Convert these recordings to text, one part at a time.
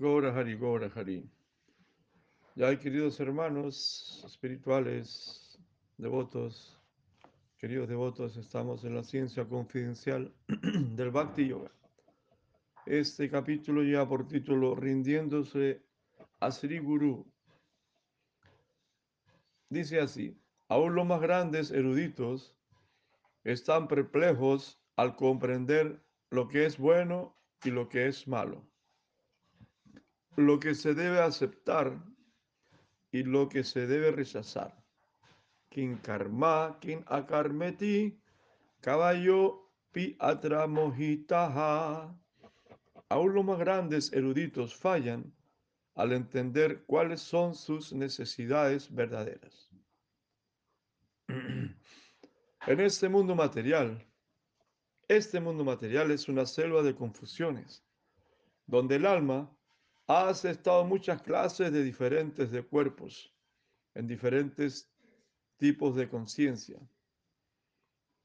Gora Hari, Gora Hari. Ya, queridos hermanos espirituales, devotos, queridos devotos, estamos en la ciencia confidencial del Bhakti Yoga. Este capítulo lleva por título Rindiéndose a Sri Guru. Dice así, aún los más grandes eruditos están perplejos al comprender lo que es bueno y lo que es malo lo que se debe aceptar y lo que se debe rechazar. Kin karma, kin akarmeti, caballo pi atramojitaha. Aún los más grandes eruditos fallan al entender cuáles son sus necesidades verdaderas. En este mundo material, este mundo material es una selva de confusiones, donde el alma ha aceptado muchas clases de diferentes de cuerpos, en diferentes tipos de conciencia.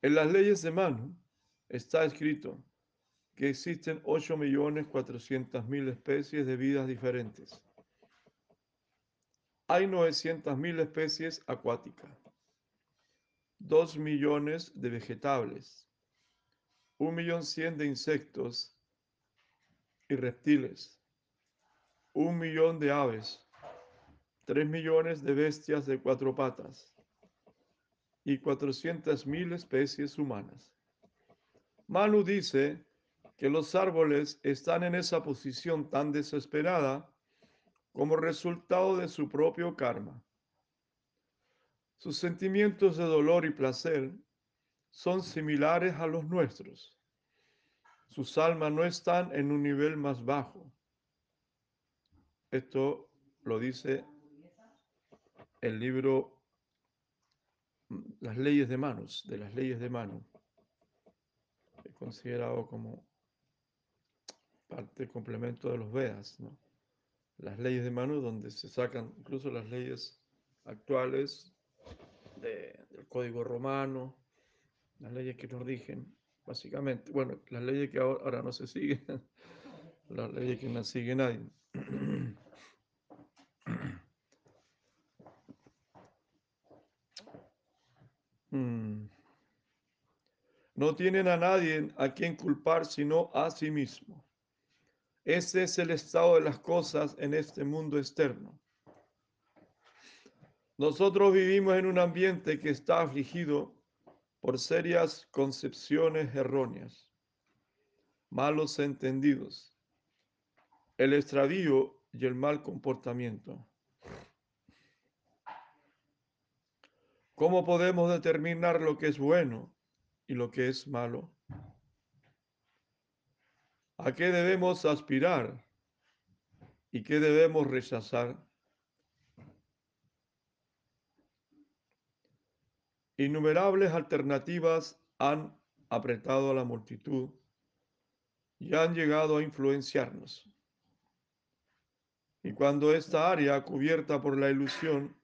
En las leyes de Manu está escrito que existen 8.400.000 especies de vidas diferentes. Hay 900.000 especies acuáticas, 2 millones de vegetables, 1.100.000 de insectos y reptiles, un millón de aves, tres millones de bestias de cuatro patas y cuatrocientas mil especies humanas. Manu dice que los árboles están en esa posición tan desesperada como resultado de su propio karma. Sus sentimientos de dolor y placer son similares a los nuestros. Sus almas no están en un nivel más bajo esto lo dice el libro Las leyes de manos, de las leyes de mano. Considerado como parte, complemento de los Vedas, ¿no? Las leyes de mano donde se sacan incluso las leyes actuales del Código Romano, las leyes que nos rigen, básicamente, bueno, las leyes que ahora, ahora no se siguen, las leyes que no sigue nadie. Mm. No tienen a nadie a quien culpar sino a sí mismo. Ese es el estado de las cosas en este mundo externo. Nosotros vivimos en un ambiente que está afligido por serias concepciones erróneas, malos entendidos, el extravío y el mal comportamiento. ¿Cómo podemos determinar lo que es bueno y lo que es malo? ¿A qué debemos aspirar y qué debemos rechazar? Innumerables alternativas han apretado a la multitud y han llegado a influenciarnos. Y cuando esta área cubierta por la ilusión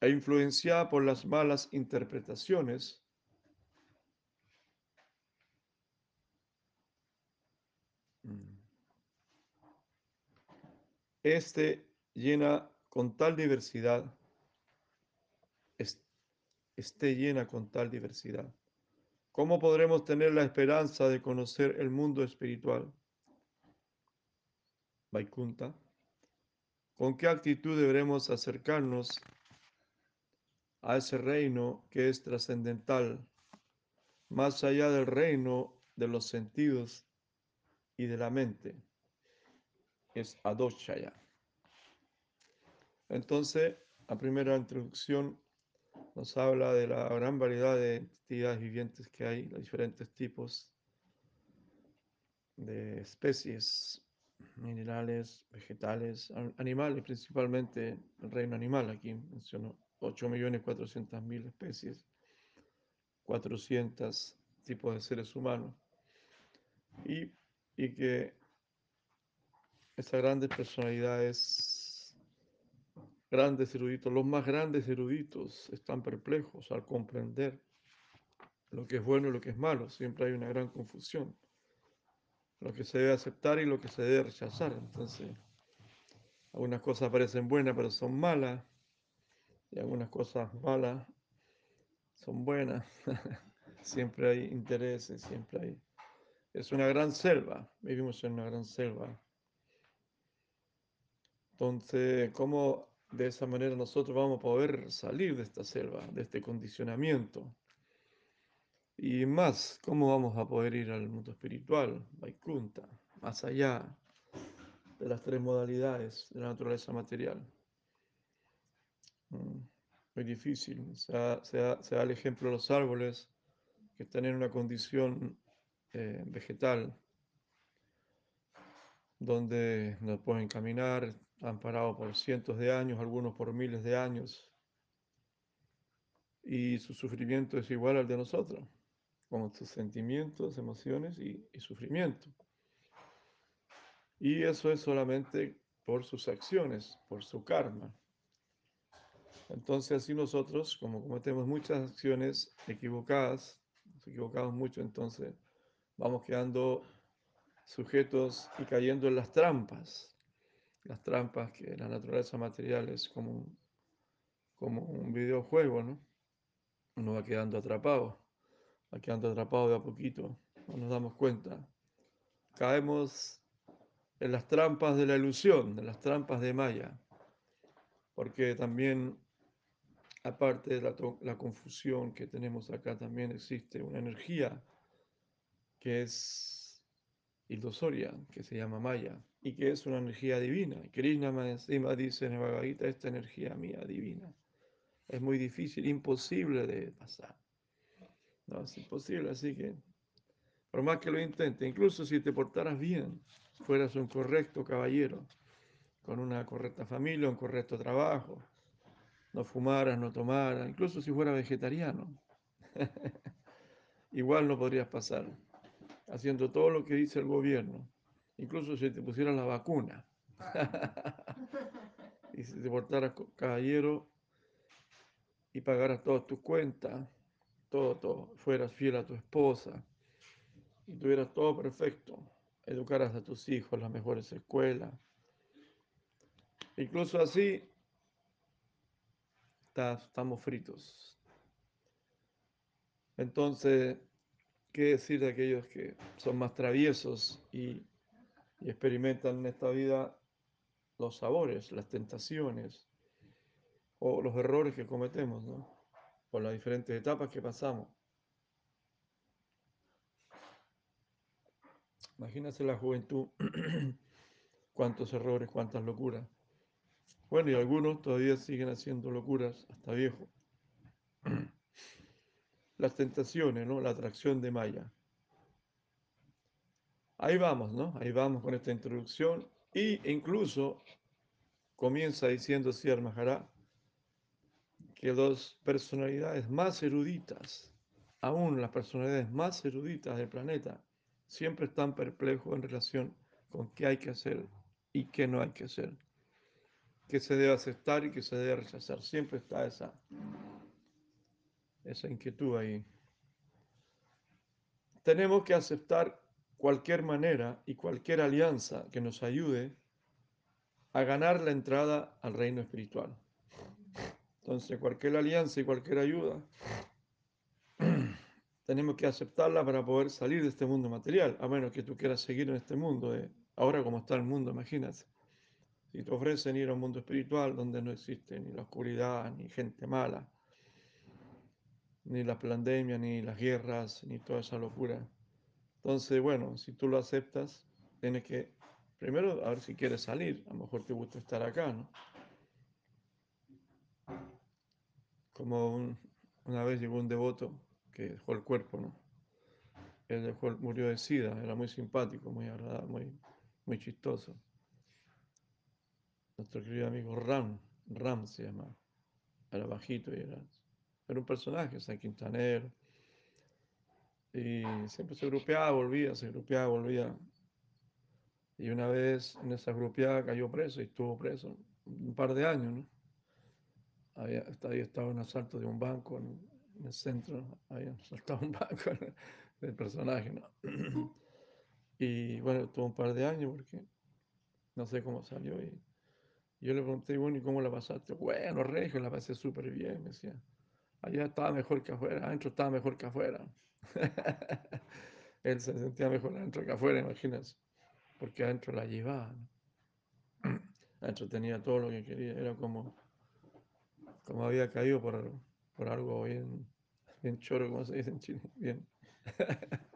e influenciada por las malas interpretaciones, este llena con tal diversidad, esté llena con tal diversidad. ¿Cómo podremos tener la esperanza de conocer el mundo espiritual? Vaikunta. ¿Con qué actitud deberemos acercarnos a ese reino que es trascendental, más allá del reino de los sentidos y de la mente, es Adoshaya. Entonces, la primera introducción nos habla de la gran variedad de entidades vivientes que hay, los diferentes tipos de especies, minerales, vegetales, animales, principalmente el reino animal, aquí mencionó 8.400.000 especies, 400 tipos de seres humanos, y, y que estas grandes personalidades, grandes eruditos, los más grandes eruditos están perplejos al comprender lo que es bueno y lo que es malo, siempre hay una gran confusión, lo que se debe aceptar y lo que se debe rechazar, entonces Algunas cosas parecen buenas, pero son malas. Y algunas cosas malas son buenas. siempre hay intereses, siempre hay... Es una gran selva, vivimos en una gran selva. Entonces, ¿cómo de esa manera nosotros vamos a poder salir de esta selva, de este condicionamiento? Y más, ¿cómo vamos a poder ir al mundo espiritual, Vaikunta, más allá de las tres modalidades de la naturaleza material? Mm, muy difícil. Se da, el ejemplo de los árboles que están en una condición eh, vegetal donde no pueden caminar, han parado por cientos de años, algunos por miles de años, y su sufrimiento es igual al de nosotros, con sus sentimientos, emociones y, y sufrimiento. Y eso es solamente por sus acciones, por su karma. Entonces así nosotros, como cometemos muchas acciones equivocadas, nos equivocamos mucho, entonces vamos quedando sujetos y cayendo en las trampas, las trampas que la naturaleza material es como como un videojuego, ¿no? Uno va quedando atrapado, va quedando atrapado de a poquito, no nos damos cuenta. Caemos en las trampas de la ilusión, en las trampas de Maya, porque también, aparte de la, confusión que tenemos acá, también existe una energía que es ilusoria, que se llama Maya, y que es una energía divina. Krishna encima dice en el Bhagavad esta energía mía divina. Es muy difícil, imposible de pasar. No, es imposible, así que, por más que lo intente, incluso si te portaras bien, fueras un correcto caballero, con una correcta familia, un correcto trabajo, no fumaras, no tomaras, incluso si fuera vegetariano, igual no podrías pasar haciendo todo lo que dice el gobierno, incluso si te pusieran la vacuna. y si te portaras caballero y pagaras todas tus cuentas, todo, todo, fueras fiel a tu esposa y tuvieras todo perfecto, educaras a tus hijos en las mejores escuelas. Incluso así, estamos fritos. Entonces, ¿Qué decir de aquellos que son más traviesos y, experimentan en esta vida los sabores, las tentaciones o los errores que cometemos, ¿no? Por las diferentes etapas que pasamos. Imagínate la juventud, cuántos errores, cuántas locuras. Bueno, y algunos todavía siguen haciendo locuras hasta viejo las tentaciones, ¿no? La atracción de Maya. Ahí vamos, ¿no? Ahí vamos con esta introducción. Y incluso comienza diciendo Sierra Maharaj que las personalidades más eruditas, aún las personalidades más eruditas del planeta, siempre están perplejos en relación con qué hay que hacer y qué no hay que hacer, qué se debe aceptar y qué se debe rechazar. Siempre está esa, esa inquietud ahí. Tenemos que aceptar cualquier manera y cualquier alianza que nos ayude a ganar la entrada al reino espiritual. Entonces, cualquier alianza y cualquier ayuda, tenemos que aceptarla para poder salir de este mundo material, a menos que tú quieras seguir en este mundo, de, ahora como está el mundo, imagínate. Si te ofrecen ir a un mundo espiritual donde no existe ni la oscuridad, ni gente mala, ni la pandemia, ni las guerras, ni toda esa locura. Entonces, bueno, si tú lo aceptas, tienes que primero a ver si quieres salir. A lo mejor te gusta estar acá, ¿no? Como una vez llegó un devoto que dejó el cuerpo, ¿no? Él dejó, murió de sida, era muy simpático, muy agradable, muy, muy chistoso. Nuestro querido amigo Ram, Ram se llama, era bajito y era era un personaje, San Quintanero. Y siempre se grupeaba, volvía, se grupeaba, volvía. Y una vez en esa grupeada cayó preso y estuvo preso un par de años, ¿no? Había, había estado en asalto de un banco en, el centro, había asaltado un banco del personaje, ¿no? Y bueno, estuvo un par de años porque no sé cómo salió y Yo le pregunté, bueno, ¿y cómo la pasaste? Bueno, Regio, la pasé súper bien, me decía. Allá estaba mejor que afuera, adentro estaba mejor que afuera. Él se sentía mejor adentro que afuera, imagínense, porque adentro la llevaba. Adentro tenía todo lo que quería, era como, como había caído por, por algo bien, bien choro, como se dice en Chile, bien.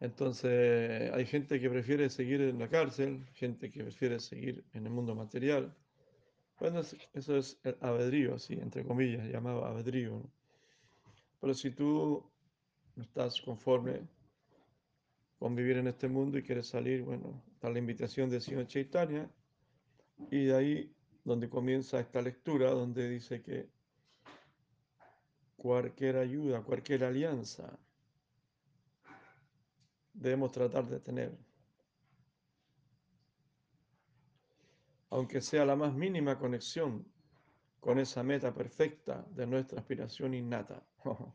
Entonces, hay gente que prefiere seguir en la cárcel, gente que prefiere seguir en el mundo material. Bueno, eso es el albedrío, así, entre comillas, llamado albedrío. ¿no? Pero si tú no estás conforme con vivir en este mundo y quieres salir, bueno, está la invitación de Señor Chaitanya, y de ahí donde comienza esta lectura, donde dice que cualquier ayuda, cualquier alianza, debemos tratar de tener. Aunque sea la más mínima conexión con esa meta perfecta de nuestra aspiración innata.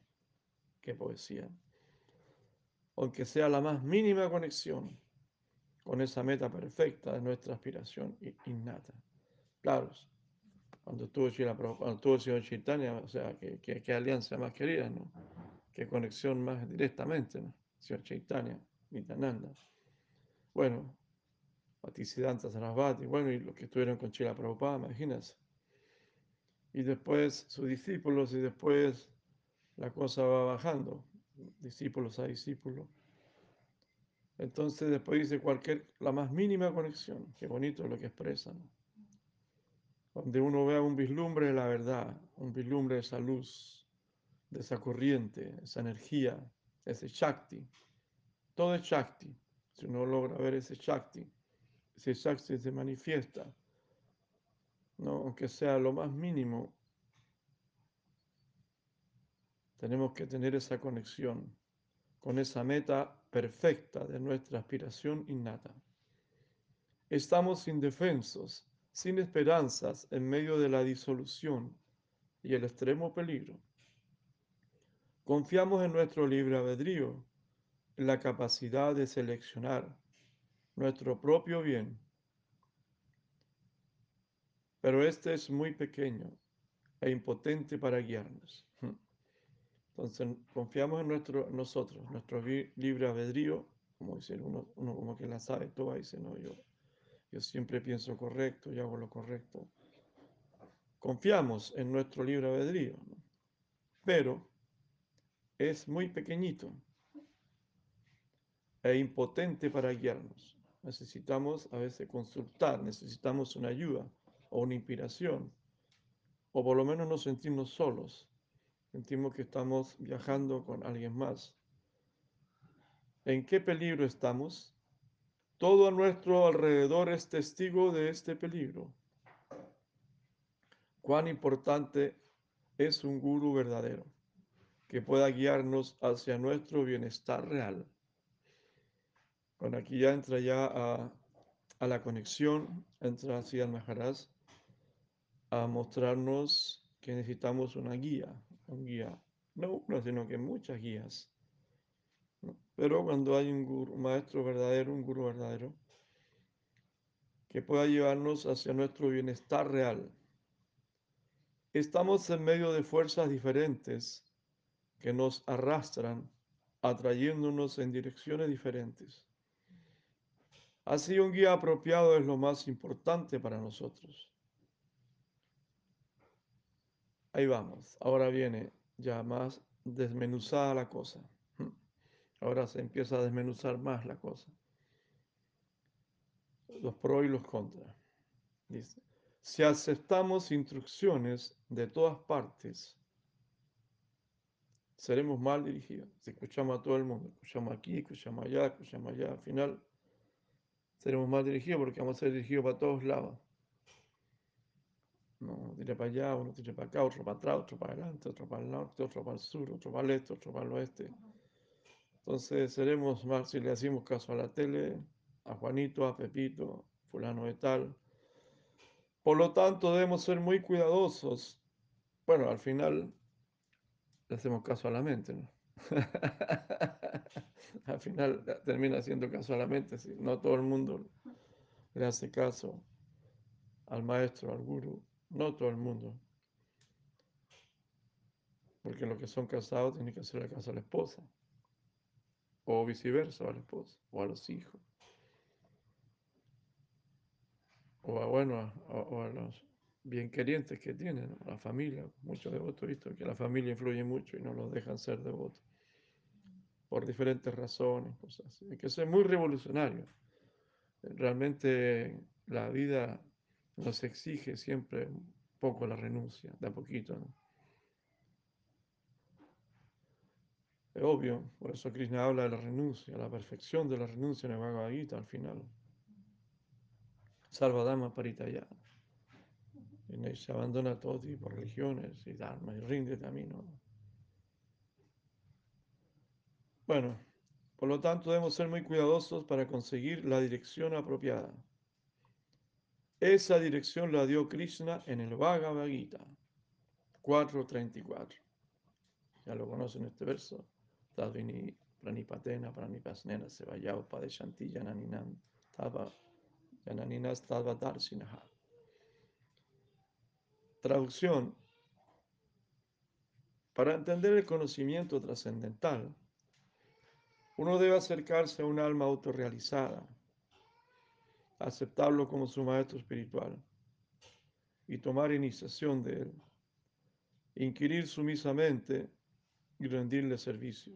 ¡Qué poesía! Aunque sea la más mínima conexión con esa meta perfecta de nuestra aspiración innata. Claro, cuando estuvo, cuando estuvo Chaitanya, o sea, qué alianza más querida, ¿no? Qué conexión más directamente, ¿no? Señor Chaitanya, Nityananda. Bueno, Bhaktisiddhanta Sarasvati, bueno, y los que estuvieron con Chila Prabhupada, imagínense. Y después sus discípulos, y después la cosa va bajando, discípulos a discípulos. Entonces después dice cualquier, la más mínima conexión, qué bonito es lo que expresan. Donde uno vea un vislumbre de la verdad, un vislumbre de esa luz, de esa corriente, esa energía, ese Shakti. Todo es Shakti. Si uno logra ver ese Shakti, ese Shakti se manifiesta, ¿no? aunque sea lo más mínimo, tenemos que tener esa conexión con esa meta perfecta de nuestra aspiración innata. Estamos indefensos, sin esperanzas, en medio de la disolución y el extremo peligro. Confiamos en nuestro libre albedrío, la capacidad de seleccionar nuestro propio bien. Pero este es muy pequeño e impotente para guiarnos. Entonces confiamos en nuestro, nosotros, nuestro libre albedrío, como dice uno, uno como que la sabe toda, dice, no, yo, yo siempre pienso correcto y hago lo correcto. Confiamos en nuestro libre albedrío, pero es muy pequeñito e impotente para guiarnos. Necesitamos a veces consultar, necesitamos una ayuda o una inspiración, o por lo menos no sentirnos solos sentimos que estamos viajando con alguien más. ¿En qué peligro estamos? Todo a nuestro alrededor es testigo de este peligro. Cuán importante es un guru verdadero que pueda guiarnos hacia nuestro bienestar real. Bueno, aquí ya entra ya a, la conexión, entra así al a mostrarnos que necesitamos una guía, un guía, no uno, sino que muchas guías. Pero cuando hay un, guru, un maestro verdadero, un gurú verdadero, que pueda llevarnos hacia nuestro bienestar real. Estamos en medio de fuerzas diferentes que nos arrastran, atrayéndonos en direcciones diferentes. Así un guía apropiado es lo más importante para nosotros. Ahí vamos. Ahora viene ya más desmenuzada la cosa. Ahora se empieza a desmenuzar más la cosa. Los pros y los contras. Dice, si aceptamos instrucciones de todas partes, seremos mal dirigidos. Si escuchamos a todo el mundo, escuchamos aquí, escuchamos allá, escuchamos allá, al final seremos mal dirigidos porque vamos a ser dirigidos para todos lados. Uno tira para allá, uno tira para acá, otro para atrás, otro para adelante, otro para el norte, otro para el sur, otro para el este, otro para el oeste. Entonces seremos más si le hacemos caso a la tele, a Juanito, a Pepito, fulano de tal. Por lo tanto, debemos ser muy cuidadosos. Bueno, al final le hacemos caso a la mente, ¿no? al final termina haciendo caso a la mente, ¿sí? no todo el mundo le hace caso al maestro, al guru, no todo el mundo. Porque los que son casados tienen que hacerle caso a la esposa. O viceversa, a la esposa, o a los hijos. O a, bueno, o a los bien querientes que tienen, la familia, muchos devotos, visto que la familia influye mucho y no los dejan ser devotos. Por diferentes razones, cosas así. Hay que ser muy revolucionario. Realmente la vida nos exige siempre poco la renuncia, de a poquito. Es obvio, por eso Krishna habla de la renuncia, la perfección de la renuncia en el Bhagavad Gita al final. Sarvadama Paritaya. Y se abandona todo tipo de religiones y dharma y rinde camino. Bueno, por lo tanto debemos ser muy cuidadosos para conseguir la dirección apropiada. Esa dirección la dio Krishna en el Bhagavad Gita 4.34. Ya lo conocen este verso. Tadvini pranipatena pranipasnena sevayao padeshanti yananinam tava yananinas tava darsinaha. Traducción. Para entender el conocimiento trascendental, uno debe acercarse a un alma autorrealizada, aceptarlo como su maestro espiritual y tomar iniciación de él, inquirir sumisamente y rendirle servicio.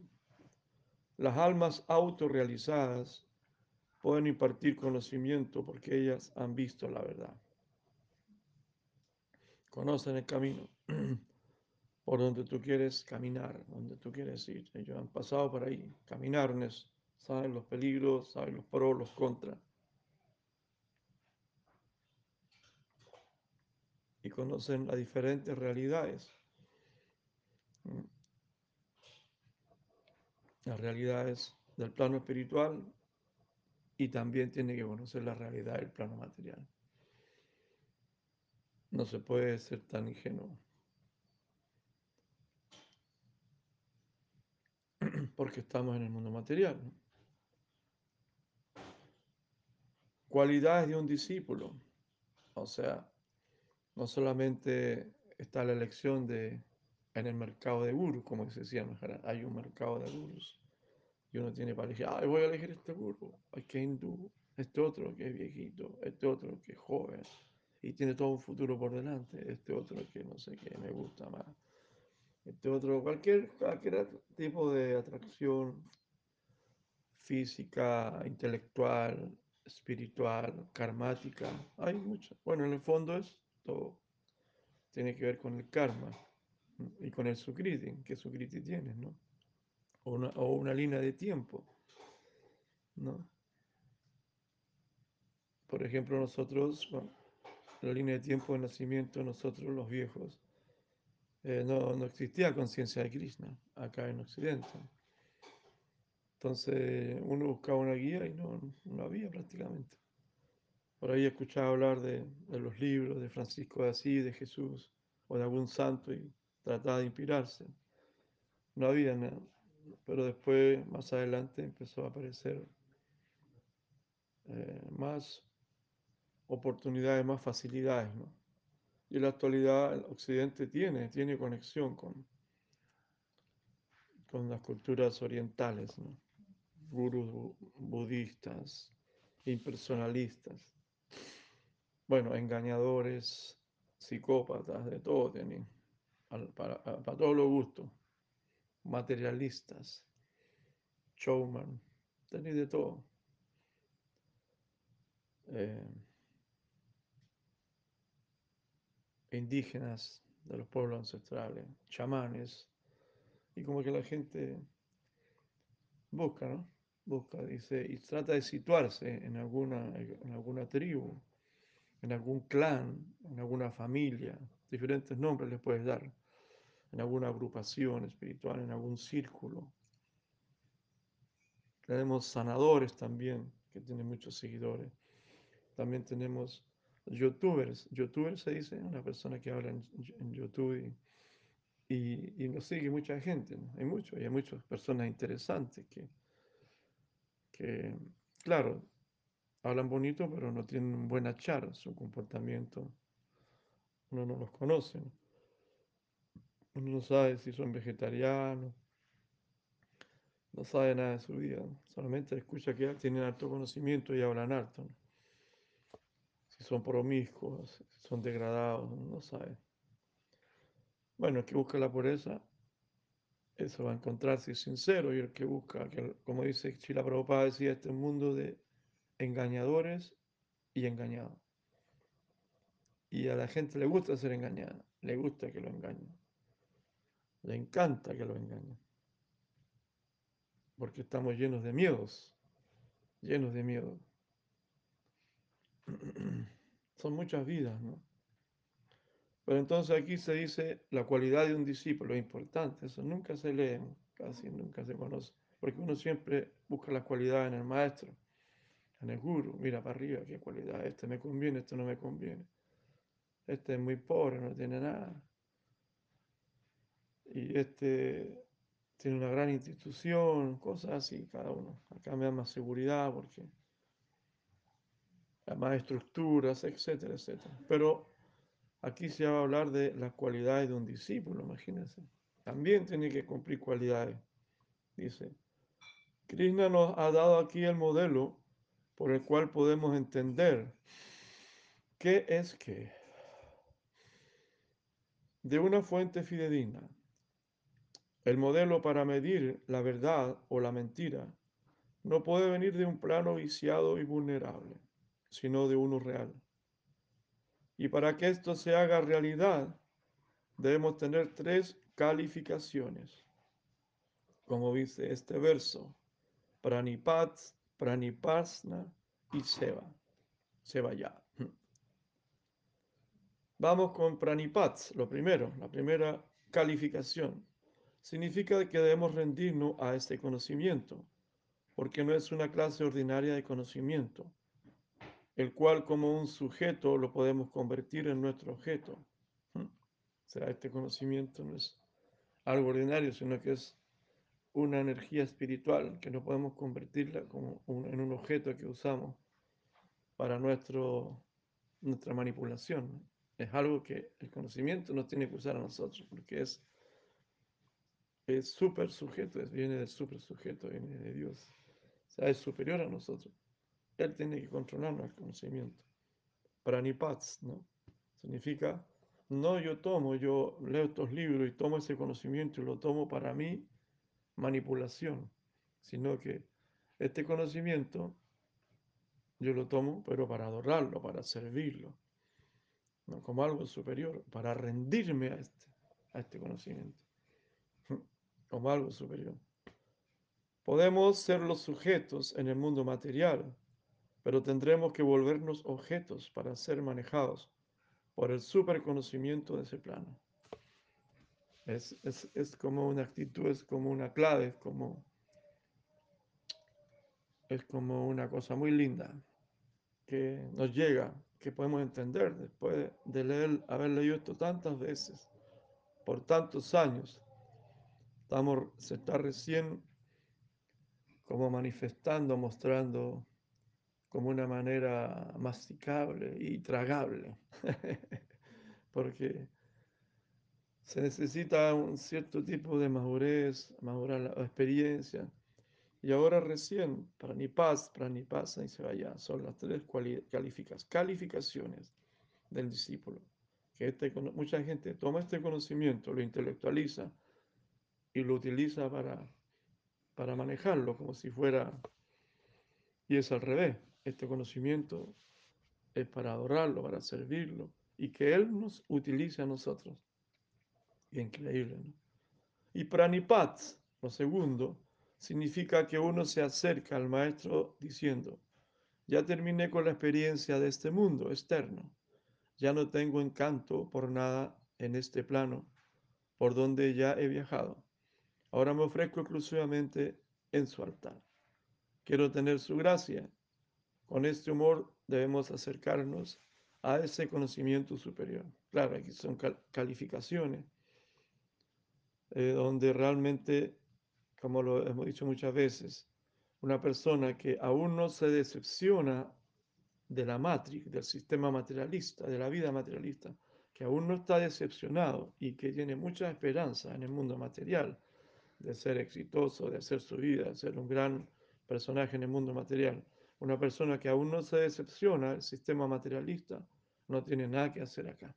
Las almas autorrealizadas pueden impartir conocimiento porque ellas han visto la verdad conocen el camino por donde tú quieres caminar, donde tú quieres ir. Ellos han pasado por ahí, caminaron saben los peligros, saben los pros, los contras. Y conocen las diferentes realidades. Las realidades del plano espiritual y también tiene que conocer la realidad del plano material. No se puede ser tan ingenuo. Porque estamos en el mundo material. Cualidades de un discípulo. O sea, no solamente está la elección de en el mercado de gurus, como se decía, hay un mercado de gurus. Y uno tiene para elegir, voy a elegir este guru, que hindú, este otro que es viejito, este otro que es joven y tiene todo un futuro por delante. Este otro que no sé qué me gusta más. Este otro, cualquier, cualquier tipo de atracción física, intelectual, espiritual, karmática. Hay muchas. Bueno, en el fondo es todo. Tiene que ver con el karma y con el sukriti, que sukriti tienes, ¿no? O una, o una línea de tiempo, ¿no? Por ejemplo, nosotros, la línea de tiempo de nacimiento, nosotros los viejos, eh, no, no, existía conciencia de Krishna acá en Occidente. Entonces uno buscaba una guía y no, no había prácticamente. Por ahí escuchaba hablar de, de, los libros de Francisco de Asís, de Jesús o de algún santo y trataba de inspirarse. No había nada. Pero después, más adelante, empezó a aparecer eh, más oportunidades, más facilidades, ¿no? Y en la actualidad el Occidente tiene, tiene conexión con, con las culturas orientales, ¿no? Gurus budistas, impersonalistas, bueno, engañadores, psicópatas, de todo tienen, para, para todos los gustos, materialistas, showman, tenéis de todo. Eh, indígenas de los pueblos ancestrales, chamanes, y como que la gente busca, ¿no? Busca, dice, y trata de situarse en alguna, en alguna tribu, en algún clan, en alguna familia, diferentes nombres les puedes dar, en alguna agrupación espiritual, en algún círculo. Tenemos sanadores también, que tienen muchos seguidores. También tenemos youtubers. Youtuber se dice una persona que habla en, YouTube y, y, nos sigue mucha gente. Hay mucho, y hay muchas personas interesantes que, que, claro, hablan bonito, pero no tienen un buen achar, su comportamiento. Uno no los conoce. ¿no? Uno no sabe si son vegetarianos, no sabe nada de su vida. Solamente escucha que tienen alto conocimiento y hablan alto. ¿no? Son promiscuos, son degradados, no sabe. Bueno, el que busca la pureza, eso va a encontrarse sincero. Y el que busca, que, como dice Chila Prabhupada, decía, este mundo de engañadores y engañados. Y a la gente le gusta ser engañada, le gusta que lo engañen. Le encanta que lo engañen. Porque estamos llenos de miedos, llenos de miedo. Son muchas vidas, ¿no? Pero entonces aquí se dice la cualidad de un discípulo, importante, eso nunca se lee, casi nunca se conoce, porque uno siempre busca las cualidades en el maestro, en el guru, mira para arriba, qué cualidad, este me conviene, este no me conviene, este es muy pobre, no tiene nada, y este tiene una gran institución, cosas así, cada uno, acá me da más seguridad porque más estructuras, etcétera, etcétera, pero Aquí se va a hablar de las cualidades de un discípulo, imagínense. También tiene que cumplir cualidades. Dice, Krishna nos ha dado aquí el modelo por el cual podemos entender qué es que de una fuente fidedigna. El modelo para medir la verdad o la mentira no puede venir de un plano viciado y vulnerable, sino de uno real. Y para que esto se haga realidad, debemos tener tres calificaciones. Como dice este verso, Pranipat, Pranipasna y Seva. Seva ya. Vamos con Pranipats, lo primero, la primera calificación. Significa que debemos rendirnos a este conocimiento, porque no es una clase ordinaria de conocimiento, el cual como un sujeto lo podemos convertir en nuestro objeto. O este conocimiento no es algo ordinario, sino que es una energía espiritual que no podemos convertirla como en un objeto que usamos para nuestro, nuestra manipulación. Es algo que el conocimiento nos tiene que usar a nosotros, porque es es súper sujeto, viene del super sujeto, viene de Dios. Es superior a nosotros. Él tiene que controlarnos el conocimiento. Pranipats, ¿no? Significa, no yo tomo, yo leo estos libros y tomo ese conocimiento y lo tomo para mí manipulación, sino que este conocimiento yo lo tomo, pero para adorarlo, para servirlo, ¿no? como algo superior, para rendirme a este, a este conocimiento, como algo superior. Podemos ser los sujetos en el mundo material, pero tendremos que volvernos objetos para ser manejados por el superconocimiento de ese plano. Es, es, es, como una actitud, es como una clave, es como, es como una cosa muy linda que nos llega, que podemos entender después de leer, haber leído esto tantas veces, por tantos años. Estamos, se está recién como manifestando, mostrando como una manera masticable y tragable, porque se necesita un cierto tipo de madurez, madurar la experiencia. Y ahora recién, para ni paz, para ni pasa y se vaya, son las tres calificas, calificaciones del discípulo. Que este, mucha gente toma este conocimiento, lo intelectualiza y lo utiliza para, para manejarlo como si fuera, y es al revés este conocimiento es para adorarlo, para servirlo y que Él nos utilice a nosotros. Increíble, ¿no? Y pranipat, lo segundo, significa que uno se acerca al maestro diciendo, ya terminé con la experiencia de este mundo externo, ya no tengo encanto por nada en este plano por donde ya he viajado. Ahora me ofrezco exclusivamente en su altar. Quiero tener su gracia con este humor debemos acercarnos a ese conocimiento superior. Claro, aquí son calificaciones, eh, donde realmente, como lo hemos dicho muchas veces, una persona que aún no se decepciona de la matrix, del sistema materialista, de la vida materialista, que aún no está decepcionado y que tiene mucha esperanza en el mundo material, de ser exitoso, de hacer su vida, de ser un gran personaje en el mundo material. Una persona que aún no se decepciona del sistema materialista no tiene nada que hacer acá,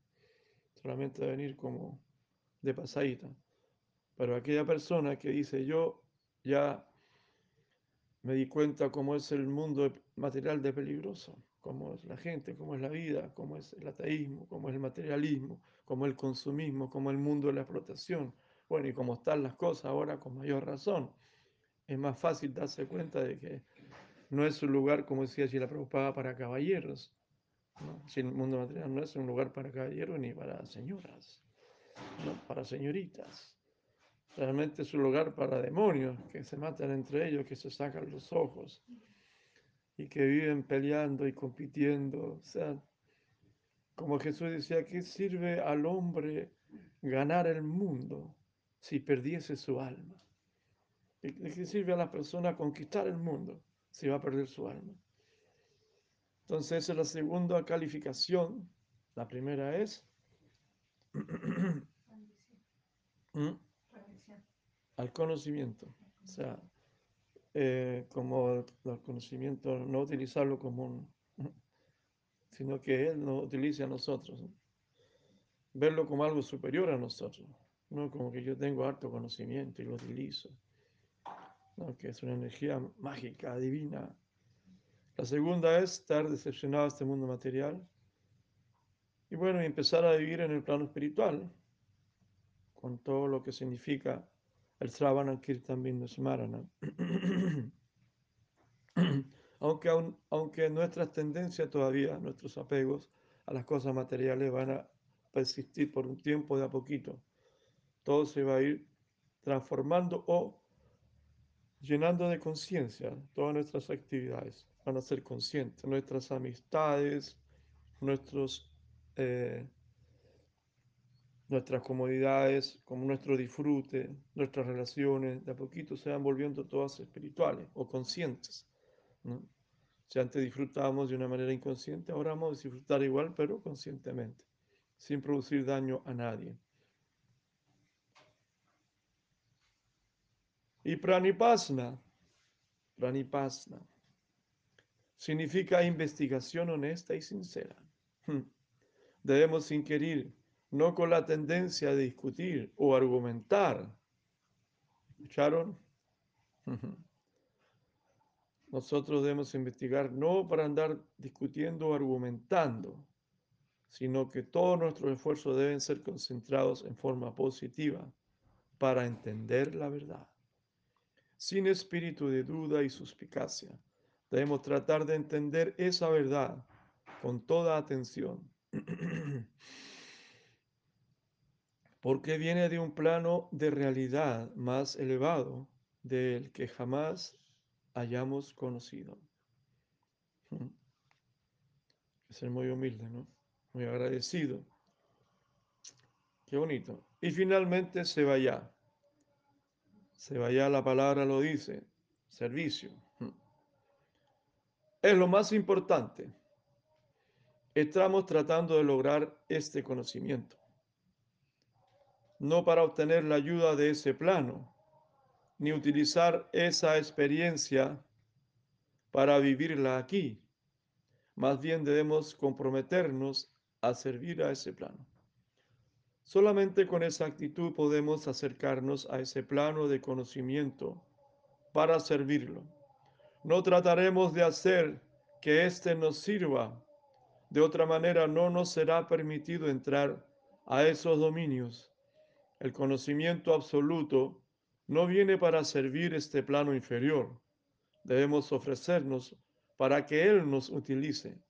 solamente venir como de pasadita. Pero aquella persona que dice yo ya me di cuenta cómo es el mundo material de peligroso, cómo es la gente, cómo es la vida, cómo es el ateísmo, cómo es el materialismo, cómo es el consumismo, cómo es el mundo de la explotación. Bueno, y cómo están las cosas ahora con mayor razón. Es más fácil darse cuenta de que no es un lugar, como decía la Prabhupada, para caballeros. Si el mundo material no es un lugar para caballeros ni para señoras, ¿no? para señoritas. Realmente es un lugar para demonios que se matan entre ellos, que se sacan los ojos y que viven peleando y compitiendo. O sea, como Jesús decía, ¿qué sirve al hombre ganar el mundo si perdiese su alma? ¿De qué sirve a la persona conquistar el mundo si va a perder su alma? Entonces, esa es la segunda calificación. La primera es ¿Mm? al conocimiento. O sea, eh, como el conocimiento, no utilizarlo como un, sino que Él nos utilice a nosotros. Verlo como algo superior a nosotros, no como que yo tengo harto conocimiento y lo utilizo, que es una energía mágica, divina. La segunda es estar decepcionado de este mundo material y bueno, empezar a vivir en el plano espiritual, con todo lo que significa el Sravana Kirtan Vindusmarana. aunque, aunque nuestras tendencias todavía, nuestros apegos a las cosas materiales van a persistir por un tiempo de a poquito, todo se va a ir transformando o llenando de conciencia todas nuestras actividades, van a ser conscientes, nuestras amistades, nuestros... Eh, nuestras comodidades, como nuestro disfrute, nuestras relaciones, de a poquito se van volviendo todas espirituales o conscientes. Si antes disfrutábamos de una manera inconsciente, ahora vamos a disfrutar igual, pero conscientemente, sin producir daño a nadie. Y pranipasna, pranipasna, significa investigación honesta y sincera. Debemos inquirir no con la tendencia de discutir o argumentar. ¿Escucharon? Nosotros debemos investigar no para andar discutiendo o argumentando, sino que todos nuestros esfuerzos deben ser concentrados en forma positiva para entender la verdad. Sin espíritu de duda y suspicacia, debemos tratar de entender esa verdad con toda atención. porque viene de un plano de realidad más elevado del que jamás hayamos conocido. Es ser muy humilde, ¿no? Muy agradecido. Qué bonito. Y finalmente se vaya. Se vaya, la palabra lo dice, servicio. Es lo más importante. Estamos tratando de lograr este conocimiento no para obtener la ayuda de ese plano, ni utilizar esa experiencia para vivirla aquí. Más bien debemos comprometernos a servir a ese plano. Solamente con esa actitud podemos acercarnos a ese plano de conocimiento para servirlo. No trataremos de hacer que éste nos sirva. De otra manera no nos será permitido entrar a esos dominios el conocimiento absoluto no viene para servir este plano inferior. Debemos ofrecernos para que Él nos utilice,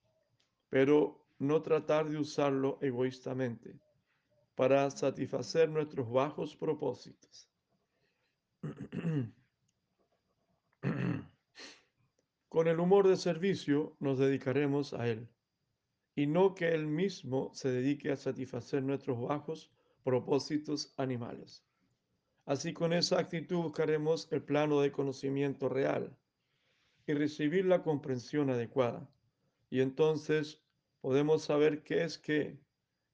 pero no tratar de usarlo egoístamente para satisfacer nuestros bajos propósitos. Con el humor de servicio nos dedicaremos a Él, y no que Él mismo se dedique a satisfacer nuestros bajos propósitos animales. Así con esa actitud buscaremos el plano de conocimiento real y recibir la comprensión adecuada. Y entonces podemos saber qué es qué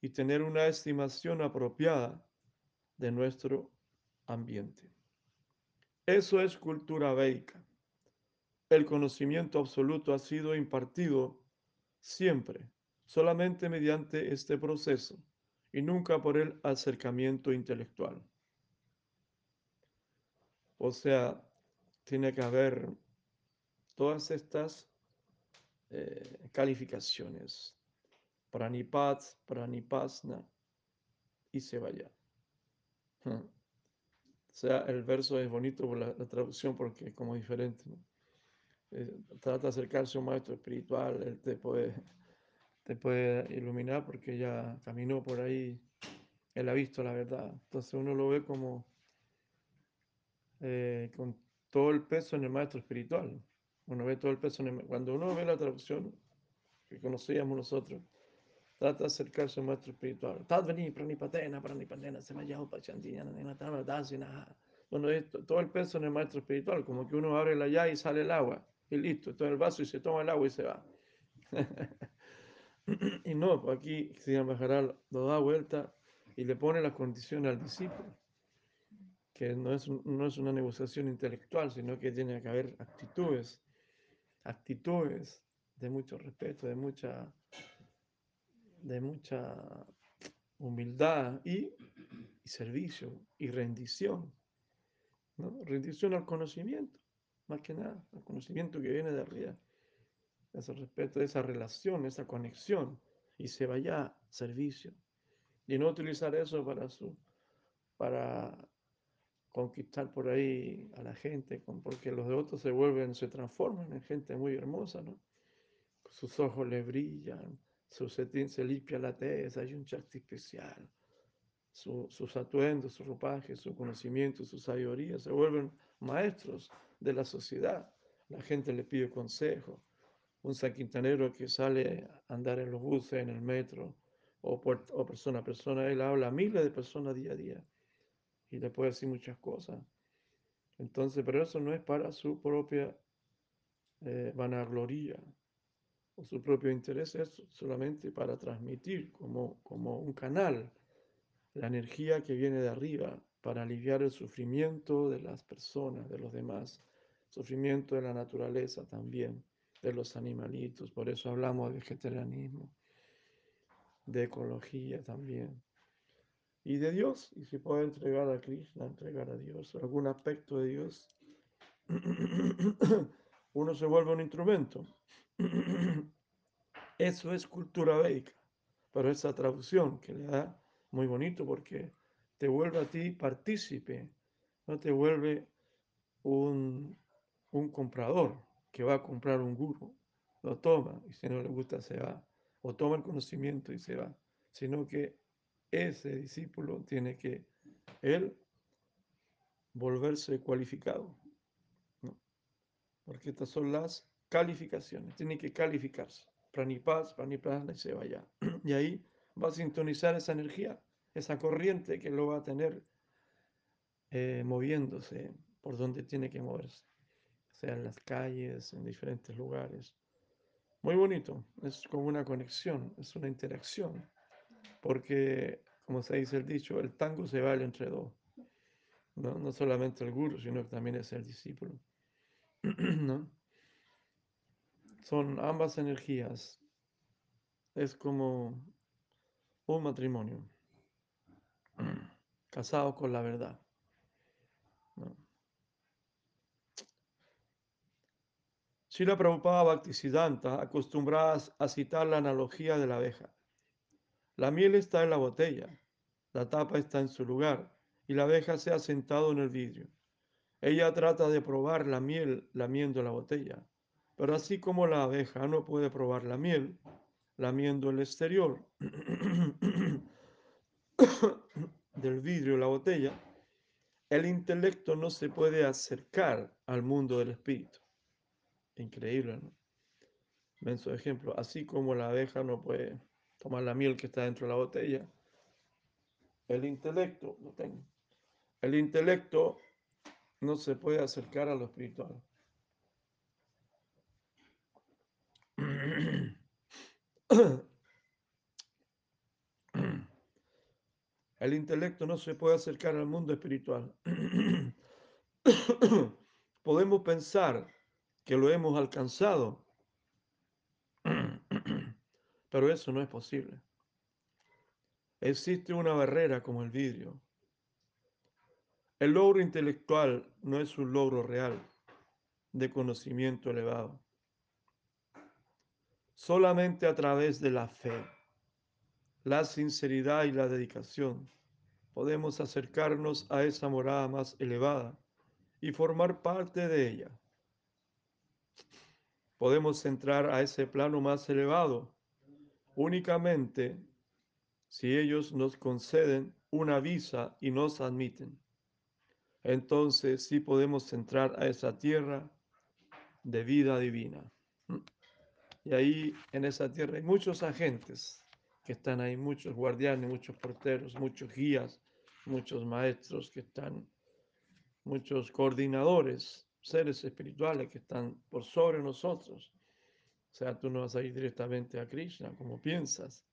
y tener una estimación apropiada de nuestro ambiente. Eso es cultura védica. El conocimiento absoluto ha sido impartido siempre, solamente mediante este proceso y nunca por el acercamiento intelectual. O sea, tiene que haber todas estas eh, calificaciones. Pranipat, pranipasna y se vaya. Hmm. O sea, el verso es bonito por la, traducción porque es como diferente. Eh, trata de acercarse a un maestro espiritual, él te puede, te puede iluminar porque ya caminó por ahí, él ha visto la verdad. Entonces uno lo ve como eh, con todo el peso en el maestro espiritual. Uno ve todo el peso Cuando uno ve la traducción que conocíamos nosotros, trata de acercarse al maestro espiritual. Bueno, todo el peso en el maestro espiritual, como que uno abre la llave y sale el agua, y listo, todo el vaso y se toma el agua y se va. y no, pues aquí se Maharal lo da vuelta y le pone las condiciones al discípulo, que no es, no es una negociación intelectual, sino que tiene que haber actitudes, actitudes de mucho respeto, de mucha de mucha humildad y, servicio y rendición. Rendición al conocimiento, más que nada, al conocimiento que viene de arriba. Ese respeto, esa relación, esa conexión. Y se vaya servicio. Y no utilizar eso para su para conquistar por ahí a la gente, porque los de otros se vuelven, se transforman en gente muy hermosa, ¿no? Sus ojos le brillan, su setín se limpia la tez, hay un chakti especial. sus atuendos, su ropaje, su conocimiento, su sabiduría se vuelven maestros de la sociedad. La gente le pide consejo. Un saquintanero que sale a andar en los buses, en el metro, o, o persona a persona, él habla a miles de personas día a día y le puede decir muchas cosas. Entonces, pero eso no es para su propia eh, vanagloria, o su propio interés es solamente para transmitir como, como un canal la energía que viene de arriba para aliviar el sufrimiento de las personas, de los demás, sufrimiento de la naturaleza también, de los animalitos. Por eso hablamos de vegetarianismo, de ecología también. Y de Dios, y si puede entregar a Krishna, entregar a Dios, algún aspecto de Dios, uno se vuelve un instrumento. Eso es cultura védica, pero esa traducción que le da muy bonito porque te vuelve a ti partícipe, no te vuelve un, un comprador que va a comprar un guru, lo toma y si no le gusta se va, o toma el conocimiento y se va, sino que ese discípulo tiene que él volverse cualificado, porque estas son las calificaciones, tiene que calificarse. Pranipas, Praniprana y se vaya. Y ahí va a sintonizar esa energía, esa corriente que lo va a tener eh, moviéndose por donde tiene que moverse, sea en las calles, en diferentes lugares. Muy bonito, es como una conexión, es una interacción, porque, como se dice el dicho, el tango se vale entre dos. No, no solamente el guru, sino que también es el discípulo. ¿No? Son ambas energías. Es como un matrimonio, casado con la verdad. Si la Prabhupada Bhaktisiddhanta acostumbrada a citar la analogía de la abeja. La miel está en la botella, la tapa está en su lugar y la abeja se ha sentado en el vidrio. Ella trata de probar la miel lamiendo la botella, pero así como la abeja no puede probar la miel, lamiendo el exterior del vidrio la botella, el intelecto no se puede acercar al mundo del espíritu. Increíble, ¿no? Ven su ejemplo, así como la abeja no puede tomar la miel que está dentro de la botella, el intelecto, lo el intelecto no se puede acercar a lo espiritual. El intelecto no se puede acercar al mundo espiritual. Podemos pensar que lo hemos alcanzado, pero eso no es posible. Existe una barrera como el vidrio. El logro intelectual no es un logro real de conocimiento elevado. Solamente a través de la fe, la sinceridad y la dedicación podemos acercarnos a esa morada más elevada y formar parte de ella. Podemos entrar a ese plano más elevado únicamente si ellos nos conceden una visa y nos admiten. Entonces sí podemos entrar a esa tierra de vida divina. Y ahí en esa tierra hay muchos agentes que están ahí, muchos guardianes, muchos porteros, muchos guías, muchos maestros que están, muchos coordinadores, seres espirituales que están por sobre nosotros. O sea, tú no vas a ir directamente a Krishna como piensas.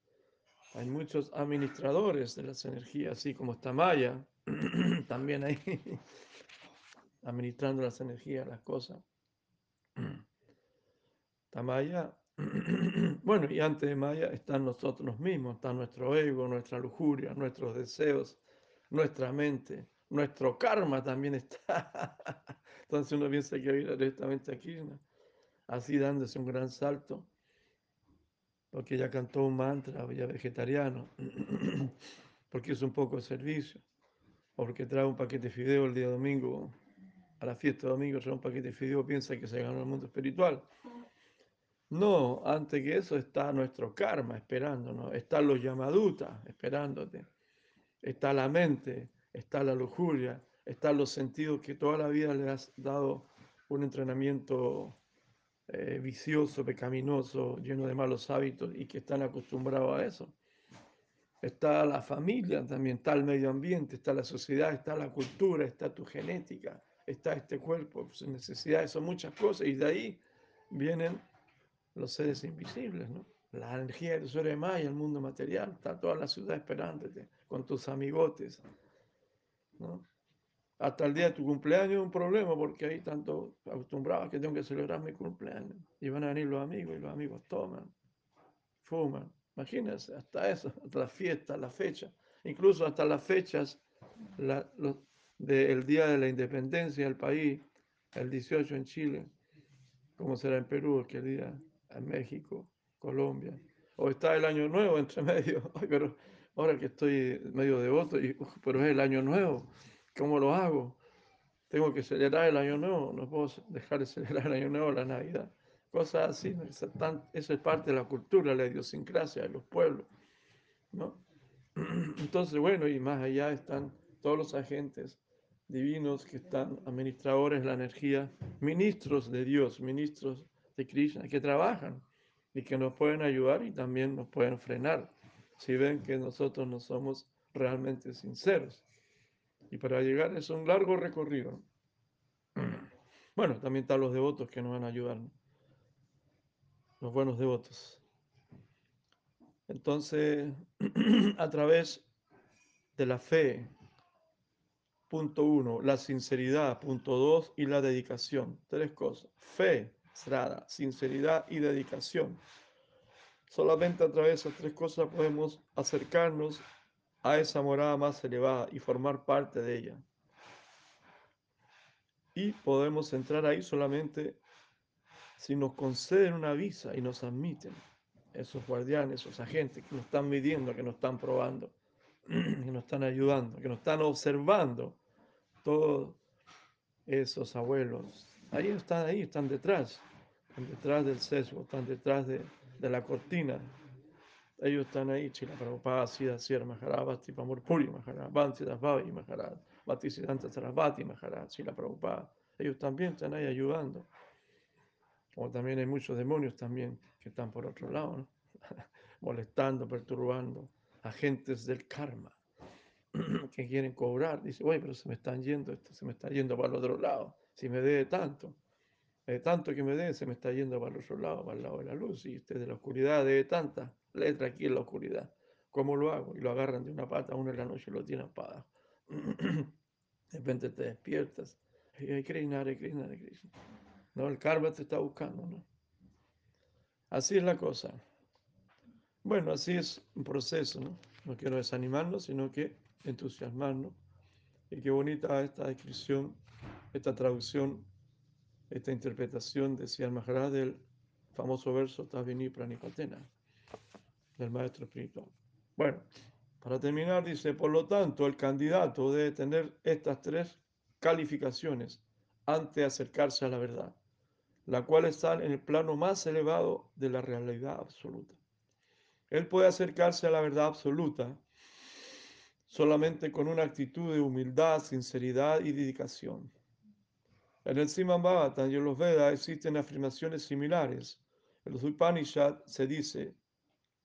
Hay muchos administradores de las energías, así como está Maya, también ahí, administrando las energías, las cosas. Tamaya, bueno, y antes de Maya están nosotros mismos, está nuestro ego, nuestra lujuria, nuestros deseos, nuestra mente, nuestro karma también está. Entonces uno piensa que ir directamente aquí, así dándose un gran salto, porque ya cantó un mantra, ya vegetariano, porque es un poco de servicio, o porque trae un paquete de fideo el día domingo, a la fiesta de domingo trae un paquete de fideo, piensa que se ganó el mundo espiritual. No, antes que eso está nuestro karma esperándonos, están los yamadutas esperándote, está la mente, está la lujuria, están los sentidos que toda la vida le has dado un entrenamiento eh, vicioso, pecaminoso, lleno de malos hábitos y que están acostumbrados a eso. Está la familia también, está el medio ambiente, está la sociedad, está la cultura, está tu genética, está este cuerpo, sus necesidades, son muchas cosas y de ahí vienen los seres invisibles, ¿no? La energía del suelo de Maya, el mundo material, está toda la ciudad esperándote con tus amigotes, ¿no? Hasta el día de tu cumpleaños es un problema porque ahí tanto acostumbrado que tengo que celebrar mi cumpleaños. Y van a venir los amigos y los amigos toman, fuman. Imagínense, hasta eso, hasta la fiesta, la fecha. Incluso hasta las fechas del día de la independencia del país, el 18 en Chile, como será en Perú aquel día, en México, Colombia. O está el año nuevo entre medio. pero ahora que estoy medio devoto, y, pero es el año nuevo, ¿cómo lo hago? Tengo que celebrar el año nuevo, no puedo dejar de celebrar el año nuevo, la Navidad. Cosas así, eso es parte de la cultura, la idiosincrasia de los pueblos. ¿no? Entonces, bueno, y más allá están todos los agentes divinos que están administradores de la energía, ministros de Dios, ministros de Krishna, que trabajan y que nos pueden ayudar y también nos pueden frenar si ven que nosotros no somos realmente sinceros. Y para llegar es un largo recorrido. Bueno, también están los devotos que nos van a ayudar, los buenos devotos. Entonces, a través de la fe, punto uno, la sinceridad, punto dos, y la dedicación. Tres cosas. Fe, sinceridad y dedicación. Solamente a través de esas tres cosas podemos acercarnos a esa morada más elevada y formar parte de ella. Y podemos entrar ahí solamente si nos conceden una visa y nos admiten esos guardianes, esos agentes que nos están midiendo, que nos están probando, que nos están ayudando, que nos están observando, todos esos abuelos Ahí están, ahí están detrás, están detrás del sesgo, están detrás de, de la cortina. Ellos están ahí, Chila Prabhupada, Sida Sierra Maharaj, Bhakti Pamur Puri Maharaj, Bhanti Bhavi Maharaj, Bhakti Siddhanta Sarasvati Maharaj, Chila Prabhupada. Ellos también están ahí ayudando. O también hay muchos demonios también que están por otro lado, molestando, perturbando, agentes del karma que quieren cobrar. Dice, oye, pero se me están yendo, esto se me está yendo para el otro lado si me debe tanto. eh, tanto que me dé, se me está yendo para el otro lado, para el lado de la luz, y usted de la oscuridad debe tanta letra aquí en la oscuridad. ¿Cómo lo hago? Y lo agarran de una pata, uno en la noche lo tiran para abajo. De repente te despiertas. Y hay Krishna, Hare Krishna, Hare Krishna. No, el karma te está buscando, ¿no? Así es la cosa. Bueno, así es un proceso, ¿no? No quiero desanimarnos, sino que entusiasmarnos. Y qué bonita esta descripción, esta traducción, esta interpretación, decía el Maharaj, del famoso verso Tavini Pranipatena, del maestro espiritual. Bueno, para terminar, dice, por lo tanto, el candidato debe tener estas tres calificaciones antes de acercarse a la verdad, la cual está en el plano más elevado de la realidad absoluta. Él puede acercarse a la verdad absoluta solamente con una actitud de humildad, sinceridad y dedicación. En el Siman Bhavatan y en los Vedas existen afirmaciones similares. En los Upanishad se dice,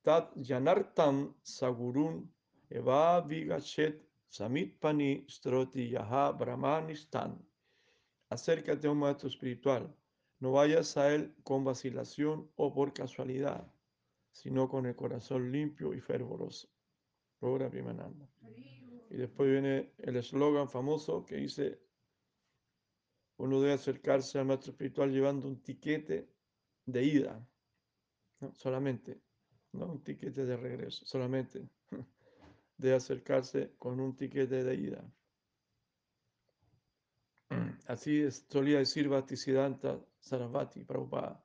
Tat yanartam sagurun eva vigachet samitpani stroti yaha brahmanistan. Acércate a un maestro espiritual. No vayas a él con vacilación o por casualidad, sino con el corazón limpio y fervoroso. Logra Primananda. Y después viene el eslogan famoso que dice, uno debe acercarse al maestro espiritual llevando un tiquete de ida, ¿no? solamente, no un tiquete de regreso, solamente debe acercarse con un tiquete de ida. Así es, solía decir Bhaktisiddhanta Sarasvati Prabhupada.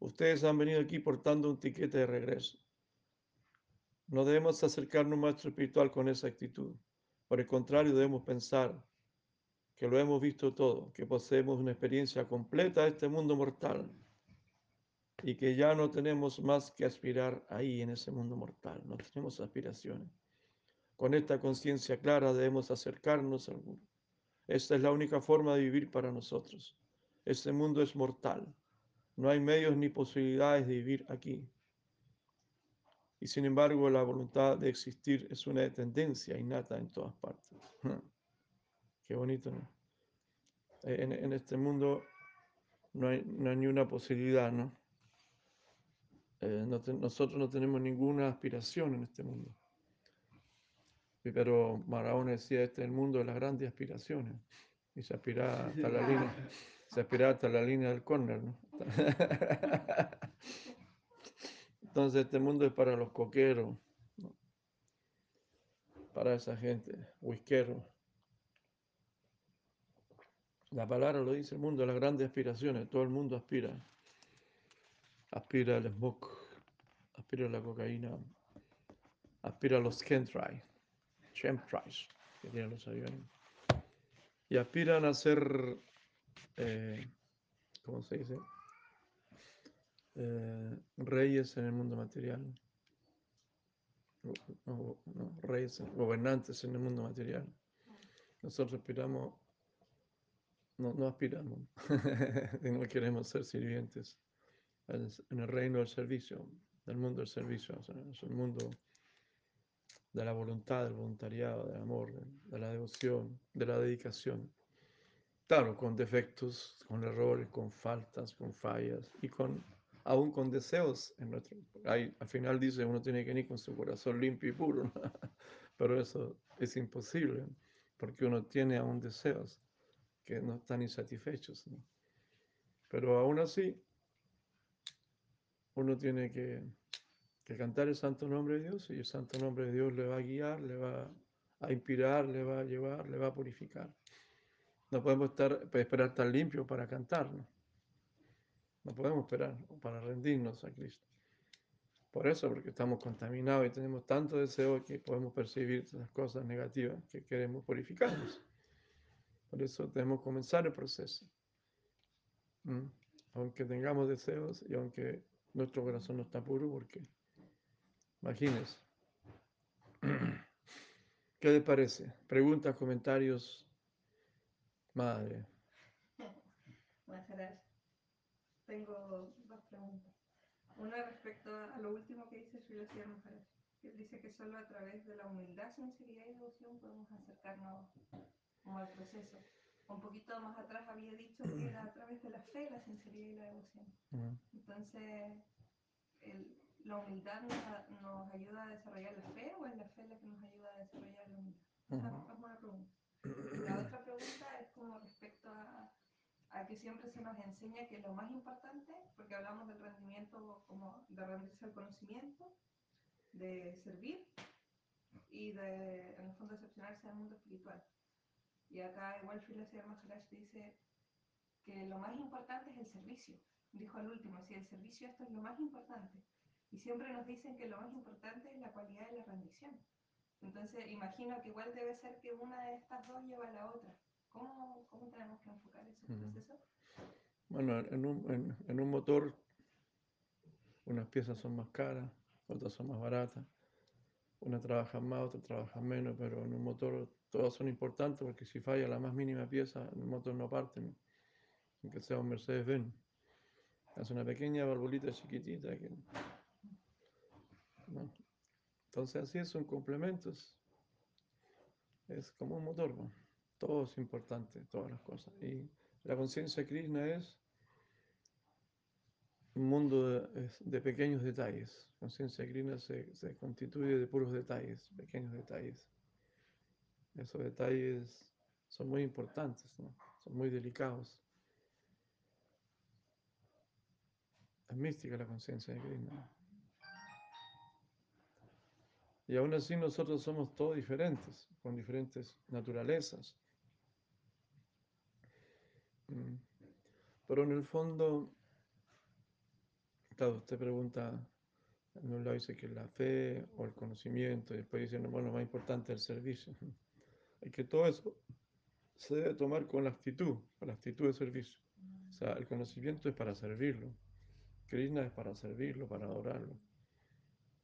Ustedes han venido aquí portando un tiquete de regreso. No debemos acercarnos a un maestro espiritual con esa actitud. Por el contrario, debemos pensar que lo hemos visto todo, que poseemos una experiencia completa de este mundo mortal y que ya no tenemos más que aspirar ahí en ese mundo mortal, no tenemos aspiraciones. Con esta conciencia clara debemos acercarnos al Guru. Esta es la única forma de vivir para nosotros. Este mundo es mortal. No hay medios ni posibilidades de vivir aquí. Y sin embargo, la voluntad de existir es una tendencia innata en todas partes. Qué bonito, ¿no? En, en este mundo no hay, no hay, ni una posibilidad, ¿no? Eh, no te, nosotros no tenemos ninguna aspiración en este mundo. Pero Maradona decía, este es el mundo de las grandes aspiraciones. Y se aspira hasta la línea, se aspira hasta la línea del córner, ¿no? Entonces este mundo es para los coqueros, ¿no? para esa gente, whiskeros. La palabra lo dice el mundo, las grandes aspiraciones, todo el mundo aspira. Aspira al smoke, aspira a la cocaína, aspira a los chemtrails, chemtrails que tienen los aviones. Y aspiran a ser, eh, ¿cómo se dice? Eh, reyes en el mundo material. No, reyes, gobernantes en el mundo material. Nosotros aspiramos no, no aspiramos, no queremos ser sirvientes en el reino del servicio, del mundo del servicio, es el mundo de la voluntad, del voluntariado, del amor, de la devoción, de la dedicación. Claro, con defectos, con errores, con faltas, con fallas y con aún con deseos al final dice uno tiene que ir con su corazón limpio y puro, pero eso es imposible porque uno tiene aún deseos que no están insatisfechos. ¿no? Pero aún así, uno tiene que, que, cantar el santo nombre de Dios y el santo nombre de Dios le va a guiar, le va a inspirar, le va a llevar, le va a purificar. No podemos estar, esperar tan limpio para cantar, ¿no? No podemos esperar para rendirnos a Cristo. Por eso, porque estamos contaminados y tenemos tanto deseo que podemos percibir las cosas negativas que queremos purificarnos. Por eso debemos comenzar el proceso. ¿Mm? Aunque tengamos deseos y aunque nuestro corazón no está puro, porque imagínense. ¿Qué les parece? Preguntas, comentarios. Madre. Maharaj, tengo dos preguntas. Una respecto a lo último que dice Sri Maharaj. Él dice que solo a través de la humildad, sinceridad y devoción podemos acercarnos como al proceso. un poquito más atrás había dicho que era a través de la fe, la sinceridad y la devoción. Entonces, el- ¿la humildad nos, nos ayuda a desarrollar la fe o es la fe la que nos ayuda a desarrollar la humildad? Esa Ujú. es una pregunta. La otra pregunta es como respecto a, a que siempre se nos enseña que lo más importante, porque hablamos del rendimiento como de rendirse al conocimiento, de servir y de, en el fondo, decepcionarse del mundo espiritual. Y acá igual Filosofía Maharaj dice que lo más importante es el servicio. Dijo al último, si el servicio esto es lo más importante. Y siempre nos dicen que lo más importante es la cualidad de la rendición. Entonces imagino que igual debe ser que una de estas dos lleva a la otra. ¿Cómo, cómo tenemos que enfocar ese proceso? Bueno, en un, en, en un motor unas piezas son más caras, otras son más baratas, una trabaja más, otra trabaja menos, pero en un motor todas son importantes porque si falla la más mínima pieza, el motor no parte, ¿no? aunque sea un Mercedes-Benz. Es una pequeña valvulita chiquitita que... ¿no? Entonces así son complementos. Es como un motor, ¿no? todo es importante, todas las cosas. Y la conciencia Krishna es un mundo de, de pequeños detalles. Conciencia Krishna se, se constituye de puros detalles, pequeños detalles. Esos detalles son muy importantes, son muy delicados. Es mística la conciencia de Krishna. Y aún así nosotros somos todos diferentes, con diferentes naturalezas. Mm. Pero en el fondo, claro, usted pregunta, en un lado dice que la fe o el conocimiento, y después dice, no, bueno, lo más importante es el servicio. Es que todo eso se debe tomar con la actitud, con la actitud de servicio. O sea, el conocimiento es para servirlo. Krishna es para servirlo, para adorarlo.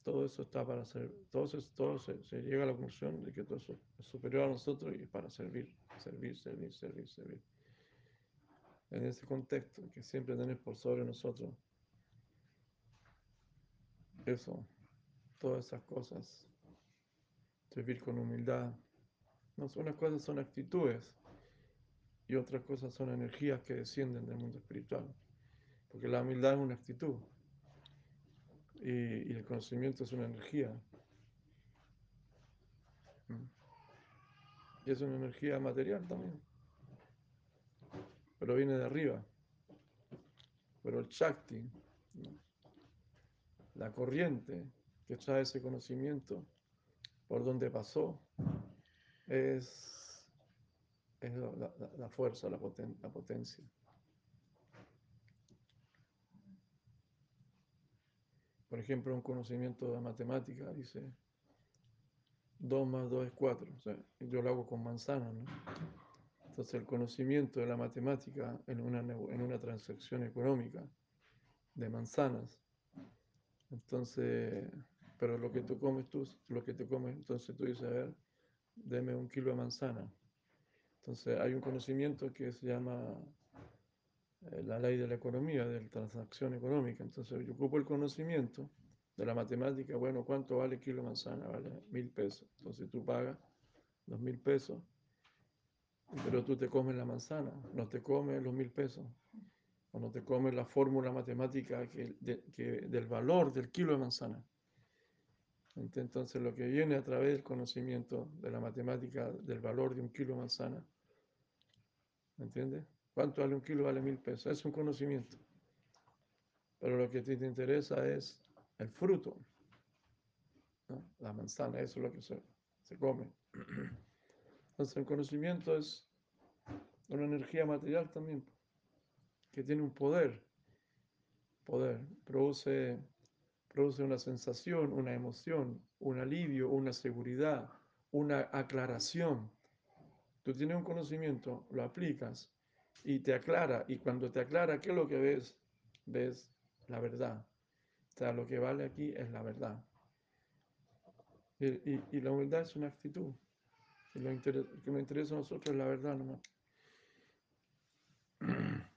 Todo eso está para ser, todo, eso, todo se, se llega a la conclusión de que todo eso es superior a nosotros y es para servir, servir, servir, servir, servir. En ese contexto que siempre tenés por sobre nosotros, eso, todas esas cosas, servir con humildad. Unas cosas son actitudes y otras cosas son energías que descienden del mundo espiritual. Porque la humildad es una actitud y, y el conocimiento es una energía. Mm. Y es una energía material también. Pero viene de arriba. Pero el Shakti, ¿no? la corriente que trae ese conocimiento, por donde pasó, es, es la, fuerza, la, poten- la potencia. Por ejemplo, un conocimiento de matemática dice 2 más 2 es 4. O sea, yo lo hago con manzanas, ¿no? Entonces el conocimiento de la matemática en una, en una transacción económica de manzanas. Entonces, pero lo que tú comes tú, lo que te comes, entonces tú dices, a ver, deme un kilo de manzana. Entonces hay un conocimiento que se llama eh, la ley de la economía, de la transacción económica. Entonces yo ocupo el conocimiento de la matemática, bueno, ¿cuánto vale kilo de manzana? Vale mil pesos. Entonces tú pagas los mil pesos, pero tú te comes la manzana, no te comes los mil pesos. O no te comes la fórmula matemática que- del valor del kilo de manzana. Ent- Entonces lo que viene a través del conocimiento de la matemática del valor de un kilo de manzana, ¿me entiendes? ¿Cuánto vale un kilo? Vale mil pesos. Es un conocimiento. Pero lo que a ti te interesa es el fruto, ¿no? La manzana, eso es lo que se, se come. Entonces el conocimiento es una energía material también, que tiene un poder. Poder, produce, produce una sensación, una emoción, un alivio, una seguridad, una aclaración. Tú tienes un conocimiento, lo aplicas y te aclara. Y cuando te aclara, ¿qué es lo que ves? Ves la verdad. O sea, lo que vale aquí es la verdad. Y, y- y la humildad es una actitud. Y lo que me interesa a nosotros es la verdad nomás.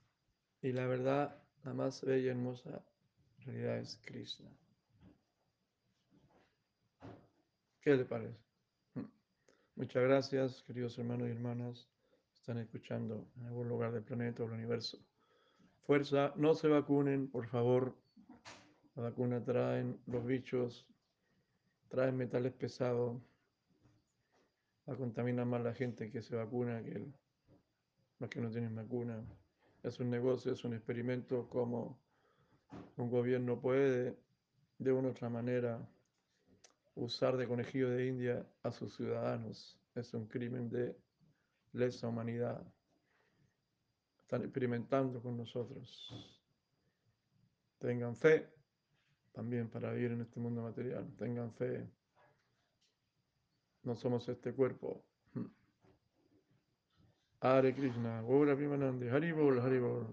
Y la verdad, la más bella y hermosa, realidad es Krishna. ¿Qué le parece? Muchas gracias, queridos hermanos y hermanas. están escuchando en algún lugar del planeta o del universo. Fuerza, no se vacunen, por favor. La vacuna traen los bichos, traen metales pesados, la contamina más la gente que se vacuna que los que no tienen vacuna. Es un negocio, es un experimento como un gobierno puede de una u otra manera usar de conejillo de India a sus ciudadanos. Es un crimen de lesa humanidad. Están experimentando con nosotros. Tengan fe también para vivir en este mundo material. Tengan fe. No somos este cuerpo. Hare Krishna, Gaura Primanandi, Haribol, Haribol.